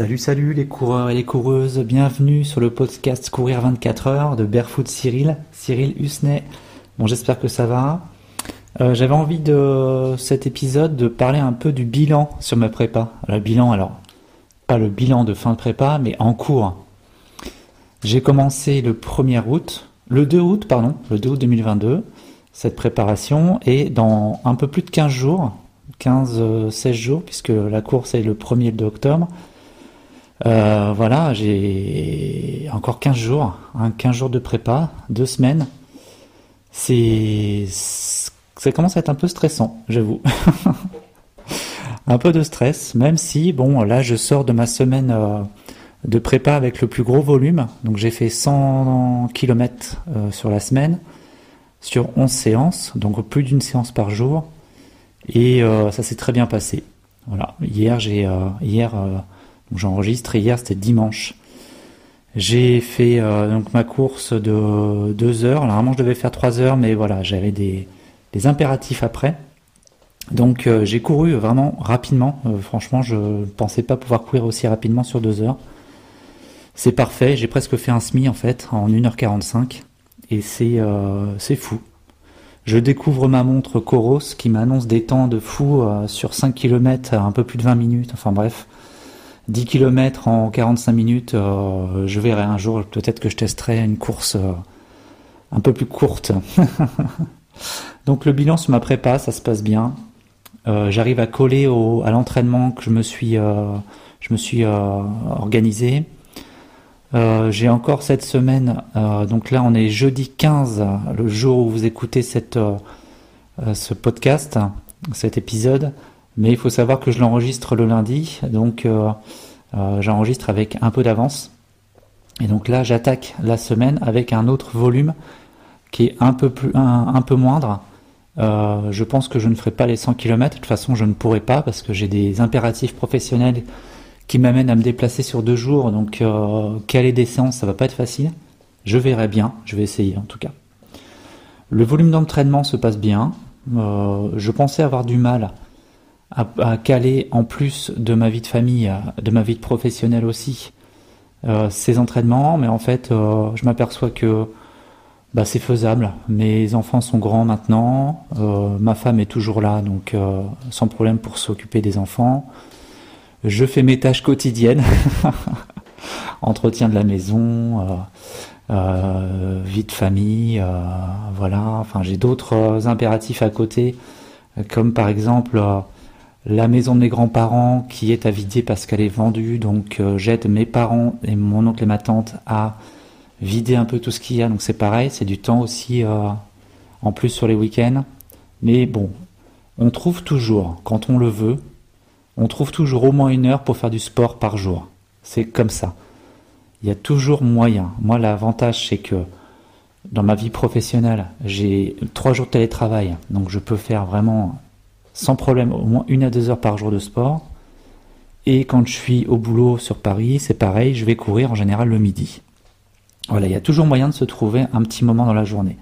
Salut, salut les coureurs et les coureuses, bienvenue sur le podcast Courir 24 heures de Barefoot Cyril, Cyril Husney. Bon, j'espère que ça va. Euh, j'avais envie de cet épisode de parler un peu du bilan sur ma prépa. Le bilan, alors, pas le bilan de fin de prépa, mais en cours. J'ai commencé le 1er août, le 2 août, pardon, le 2 août 2022, cette préparation, et dans un peu plus de 15 jours, 15-16 jours, puisque la course est le 1er et le 2 octobre, euh, voilà, j'ai encore 15 jours, 15 jours de prépa, deux semaines. C'est, ça commence à être un peu stressant, j'avoue. un peu de stress, même si, bon, là, je sors de ma semaine euh, de prépa avec le plus gros volume. Donc, j'ai fait 100 km euh, sur la semaine, sur 11 séances, donc plus d'une séance par jour. Et ça s'est très bien passé. Voilà. Hier, j'ai, hier, J'enregistre hier, c'était dimanche. J'ai fait euh, donc ma course de 2 heures. Normalement, je devais faire 3 heures, mais voilà, j'avais des, impératifs après. Donc, euh, j'ai couru vraiment rapidement. Euh, franchement, je ne pensais pas pouvoir courir aussi rapidement sur 2 heures. C'est parfait. J'ai presque fait un SMI en fait en 1h45. Et c'est fou. Je découvre ma montre Coros qui m'annonce des temps de fou sur 5 km un peu plus de 20 minutes. Enfin bref. 10 km en 45 minutes, euh, je verrai un jour, peut-être que je testerai une course euh, un peu plus courte. Donc le bilan sur ma prépa, ça se passe bien. Euh, j'arrive à coller à l'entraînement que je me suis, organisé. J'ai encore cette semaine, donc là on est jeudi 15, le jour où vous écoutez cette, ce podcast, cet épisode. Mais il faut savoir que je l'enregistre le lundi, donc euh, j'enregistre avec un peu d'avance. Et donc là, j'attaque la semaine avec un autre volume qui est un peu, moindre. Euh, je pense que je ne ferai pas les 100 km. De toute façon, je ne pourrai pas parce que j'ai des impératifs professionnels qui m'amènent à me déplacer sur deux jours. Donc, caler des séances, ça va pas être facile. Je verrai bien. Je vais essayer en tout cas. Le volume d'entraînement se passe bien. je pensais avoir du mal à, caler en plus de ma vie de famille, de ma vie de professionnelle aussi, euh, ces entraînements, mais en fait, euh, je m'aperçois que bah, c'est faisable. Mes enfants sont grands maintenant, euh, ma femme est toujours là, donc sans problème pour s'occuper des enfants. Je fais mes tâches quotidiennes, entretien de la maison, vie de famille, voilà. Enfin, j'ai d'autres impératifs à côté, comme par exemple la maison de mes grands-parents qui est à vider parce qu'elle est vendue, donc euh, j'aide mes parents et mon oncle et ma tante à vider un peu tout ce qu'il y a, donc c'est pareil, c'est du temps aussi euh, en plus sur les week-ends. Mais bon, on trouve toujours, quand on le veut, on trouve toujours au moins une heure pour faire du sport par jour. C'est comme ça. Il y a toujours moyen. Moi, l'avantage, c'est que dans ma vie professionnelle, j'ai trois jours de télétravail, donc je peux faire vraiment sans problème au moins une à deux heures par jour de sport. Et quand je suis au boulot sur Paris, c'est pareil, je vais courir en général le midi. Voilà, il y a toujours moyen de se trouver un petit moment dans la journée.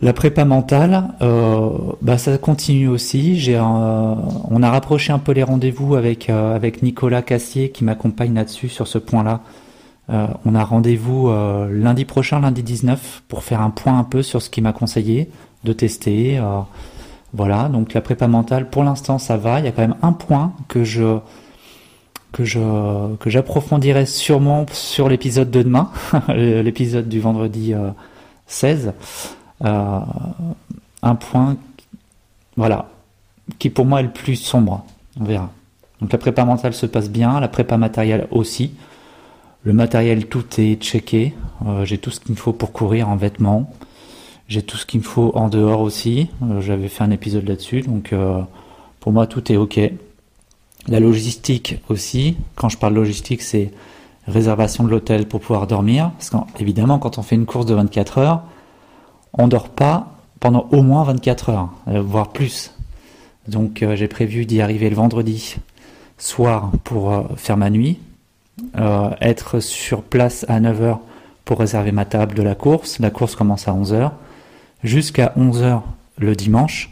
La prépa mentale, euh, bah ça continue aussi. J'ai, on a rapproché un peu les rendez-vous avec euh, avec Nicolas Cassier qui m'accompagne là-dessus sur ce point-là. Euh, on a rendez-vous lundi prochain, lundi 19, pour faire un point un peu sur ce qu'il m'a conseillé de tester. Voilà, donc la prépa mentale, pour l'instant, ça va. Il y a quand même un point que je que je que j'approfondirai sûrement sur l'épisode de demain, l'épisode du vendredi 16. Euh, euh, un point, voilà, qui pour moi est le plus sombre. On verra. Donc la prépa mentale se passe bien, la prépa matérielle aussi. Le matériel, tout est checké. Euh, j'ai tout ce qu'il me faut pour courir en vêtements. J'ai tout ce qu'il me faut en dehors aussi. Euh, j'avais fait un épisode là-dessus, donc euh, pour moi tout est ok. La logistique aussi. Quand je parle logistique, c'est réservation de l'hôtel pour pouvoir dormir. Parce qu'évidemment, quand on fait une course de 24 heures, on dort pas pendant au moins 24 heures, euh, voire plus. Donc j'ai prévu d'y arriver le vendredi soir pour faire ma nuit, être sur place à 9h pour réserver ma table de la course. La course commence à 11h jusqu'à 11h le dimanche.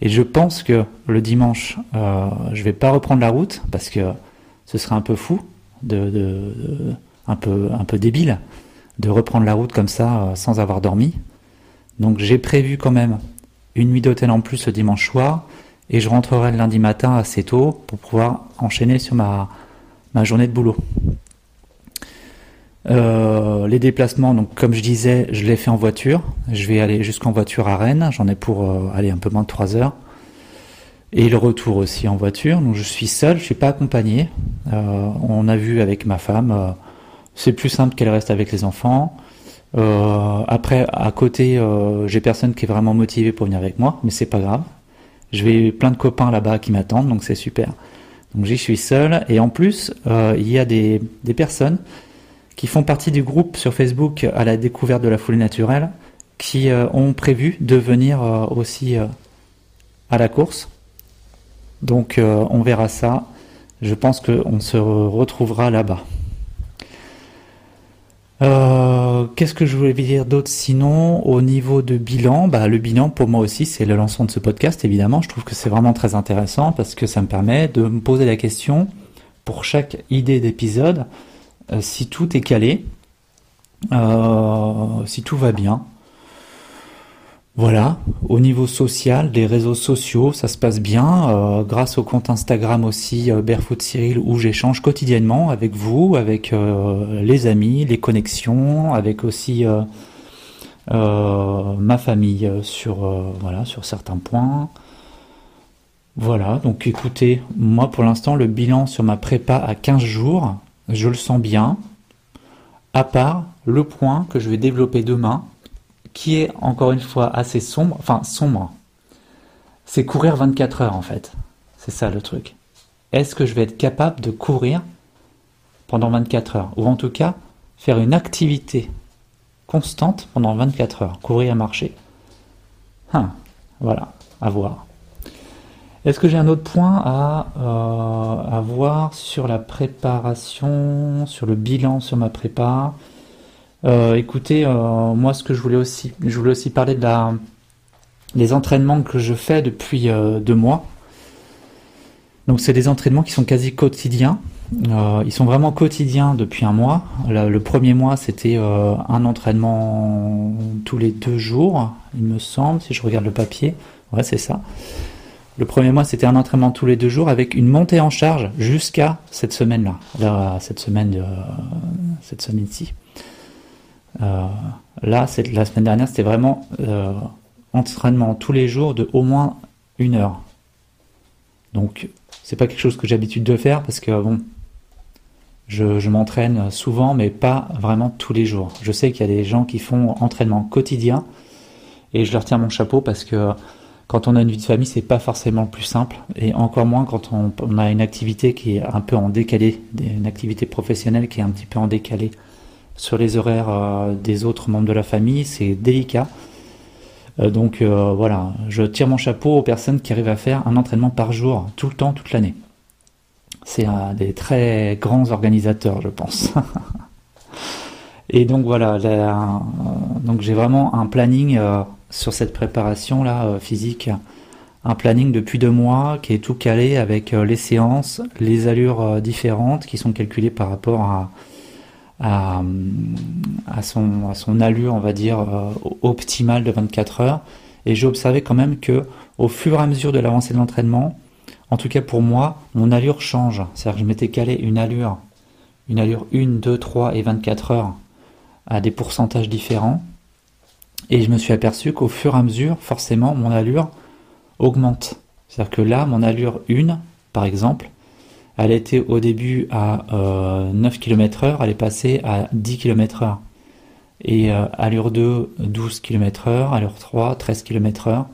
Et je pense que le dimanche, euh, je vais pas reprendre la route parce que ce serait un peu fou, de, un, peu, un peu débile, de reprendre la route comme ça euh, sans avoir dormi. Donc j'ai prévu quand même une nuit d'hôtel en plus le dimanche soir et je rentrerai le lundi matin assez tôt pour pouvoir enchaîner sur ma, ma journée de boulot. Euh, les déplacements, donc comme je disais, je les fais en voiture. Je vais aller jusqu'en voiture à Rennes. J'en ai pour euh, aller un peu moins de 3 heures. Et le retour aussi en voiture. Donc je suis seul, je suis pas accompagné. Euh, on a vu avec ma femme, c'est plus simple qu'elle reste avec les enfants. après, à côté, j'ai personne qui est vraiment motivé pour venir avec moi, mais c'est pas grave. Je vais plein de copains là-bas qui m'attendent, donc c'est super. Donc j'y suis seul. Et en plus, il y a des, des personnes qui font partie du groupe sur Facebook à la découverte de la folie naturelle, qui euh, ont prévu de venir euh, aussi euh, à la course. Donc on verra ça. Je pense qu'on se retrouvera là-bas. Qu'est-ce que je voulais dire d'autre sinon? Au niveau de bilan bah, Le bilan pour moi aussi c'est le lancement de ce podcast évidemment. Je trouve que c'est vraiment très intéressant parce que ça me permet de me poser la question pour chaque idée d'épisode si tout est calé, euh, si tout va bien. Voilà, au niveau social, des réseaux sociaux, ça se passe bien. Euh, grâce au compte Instagram aussi, Barefoot Cyril, où j'échange quotidiennement avec vous, avec les amis, les connexions, avec aussi ma famille sur, voilà, sur certains points. Voilà, donc écoutez, moi pour l'instant, le bilan sur ma prépa à 15 jours, je le sens bien, à part le point que je vais développer demain, qui est encore une fois assez sombre, enfin sombre. C'est courir 24 heures en fait. C'est ça le truc. Est-ce que je vais être capable de courir pendant 24 heures? Ou en tout cas, faire une activité constante pendant 24 heures? Courir et marcher? Hein, voilà, à voir. Est-ce que j'ai un autre point à, euh, voir sur la préparation, sur le bilan sur ma prépa? Euh, Écoutez, euh, moi ce que je voulais aussi, je voulais aussi parler de la, les entraînements que je fais depuis deux mois. Donc c'est des entraînements qui sont quasi quotidiens. ils sont vraiment quotidiens depuis un mois. Le premier mois c'était un entraînement tous les deux jours, il me semble, si je regarde le papier. Ouais, c'est ça. Le premier mois, c'était un entraînement tous les deux jours avec une montée en charge jusqu'à cette semaine-là, cette semaine de, cette semaine-ci. Euh, là, la semaine dernière, c'était vraiment euh, entraînement tous les jours de au moins une heure. Donc, c'est pas quelque chose que j'ai l'habitude de faire parce que bon, je m'entraîne souvent, mais pas vraiment tous les jours. Je sais qu'il y a des gens qui font entraînement quotidien et je leur tiens mon chapeau parce que quand on a une vie de famille, c'est pas forcément le plus simple, et encore moins quand on, a une activité qui est un peu en décalé, une activité professionnelle qui est un petit peu en décalé sur les horaires euh, des autres membres de la famille, c'est délicat. Euh, donc euh, voilà, je tire mon chapeau aux personnes qui arrivent à faire un entraînement par jour, tout le temps, toute l'année. C'est des très grands organisateurs, je pense. et donc voilà, donc j'ai vraiment un planning sur cette préparation là euh, physique un planning depuis deux mois qui est tout calé avec euh, les séances, les allures euh, différentes qui sont calculées par rapport à, son, son allure, on va dire, optimale de 24 heures. Et j'ai observé quand même que au fur et à mesure de l'avancée de l'entraînement, en tout cas pour moi, mon allure change. C'est-à-dire que je m'étais calé une allure, une allure 1, 2, 3 et 24 heures à des pourcentages différents. Et je me suis aperçu qu'au fur et à mesure, forcément, mon allure augmente. C'est-à-dire que là, mon allure 1, par exemple, elle était au début à 9 km heure, elle est passée à 10 km heure. Et euh, allure 2, 12 km heure, allure 3, 13 km heure.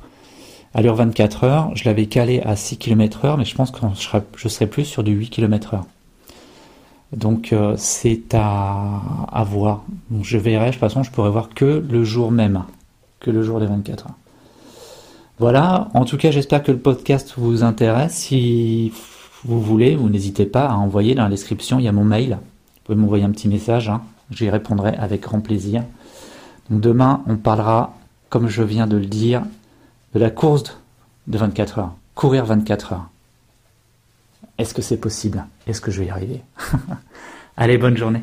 Allure 24 heures, je l'avais calé à 6 km heure, mais je pense que je serais plus sur du 8 km heure. Donc euh, c'est à, voir. je verrai, de toute façon je pourrai voir que le jour même, que le jour des 24 heures. Voilà, en tout cas j'espère que le podcast vous intéresse. Si vous voulez, vous n'hésitez pas à envoyer dans la description, il y a mon mail. Vous pouvez m'envoyer un petit message, hein. j'y répondrai avec grand plaisir. Demain on parlera, comme je viens de le dire, de la course de 24 heures. Courir 24 heures. Est-ce que c'est possible? Est-ce que je vais y arriver? Allez, bonne journée.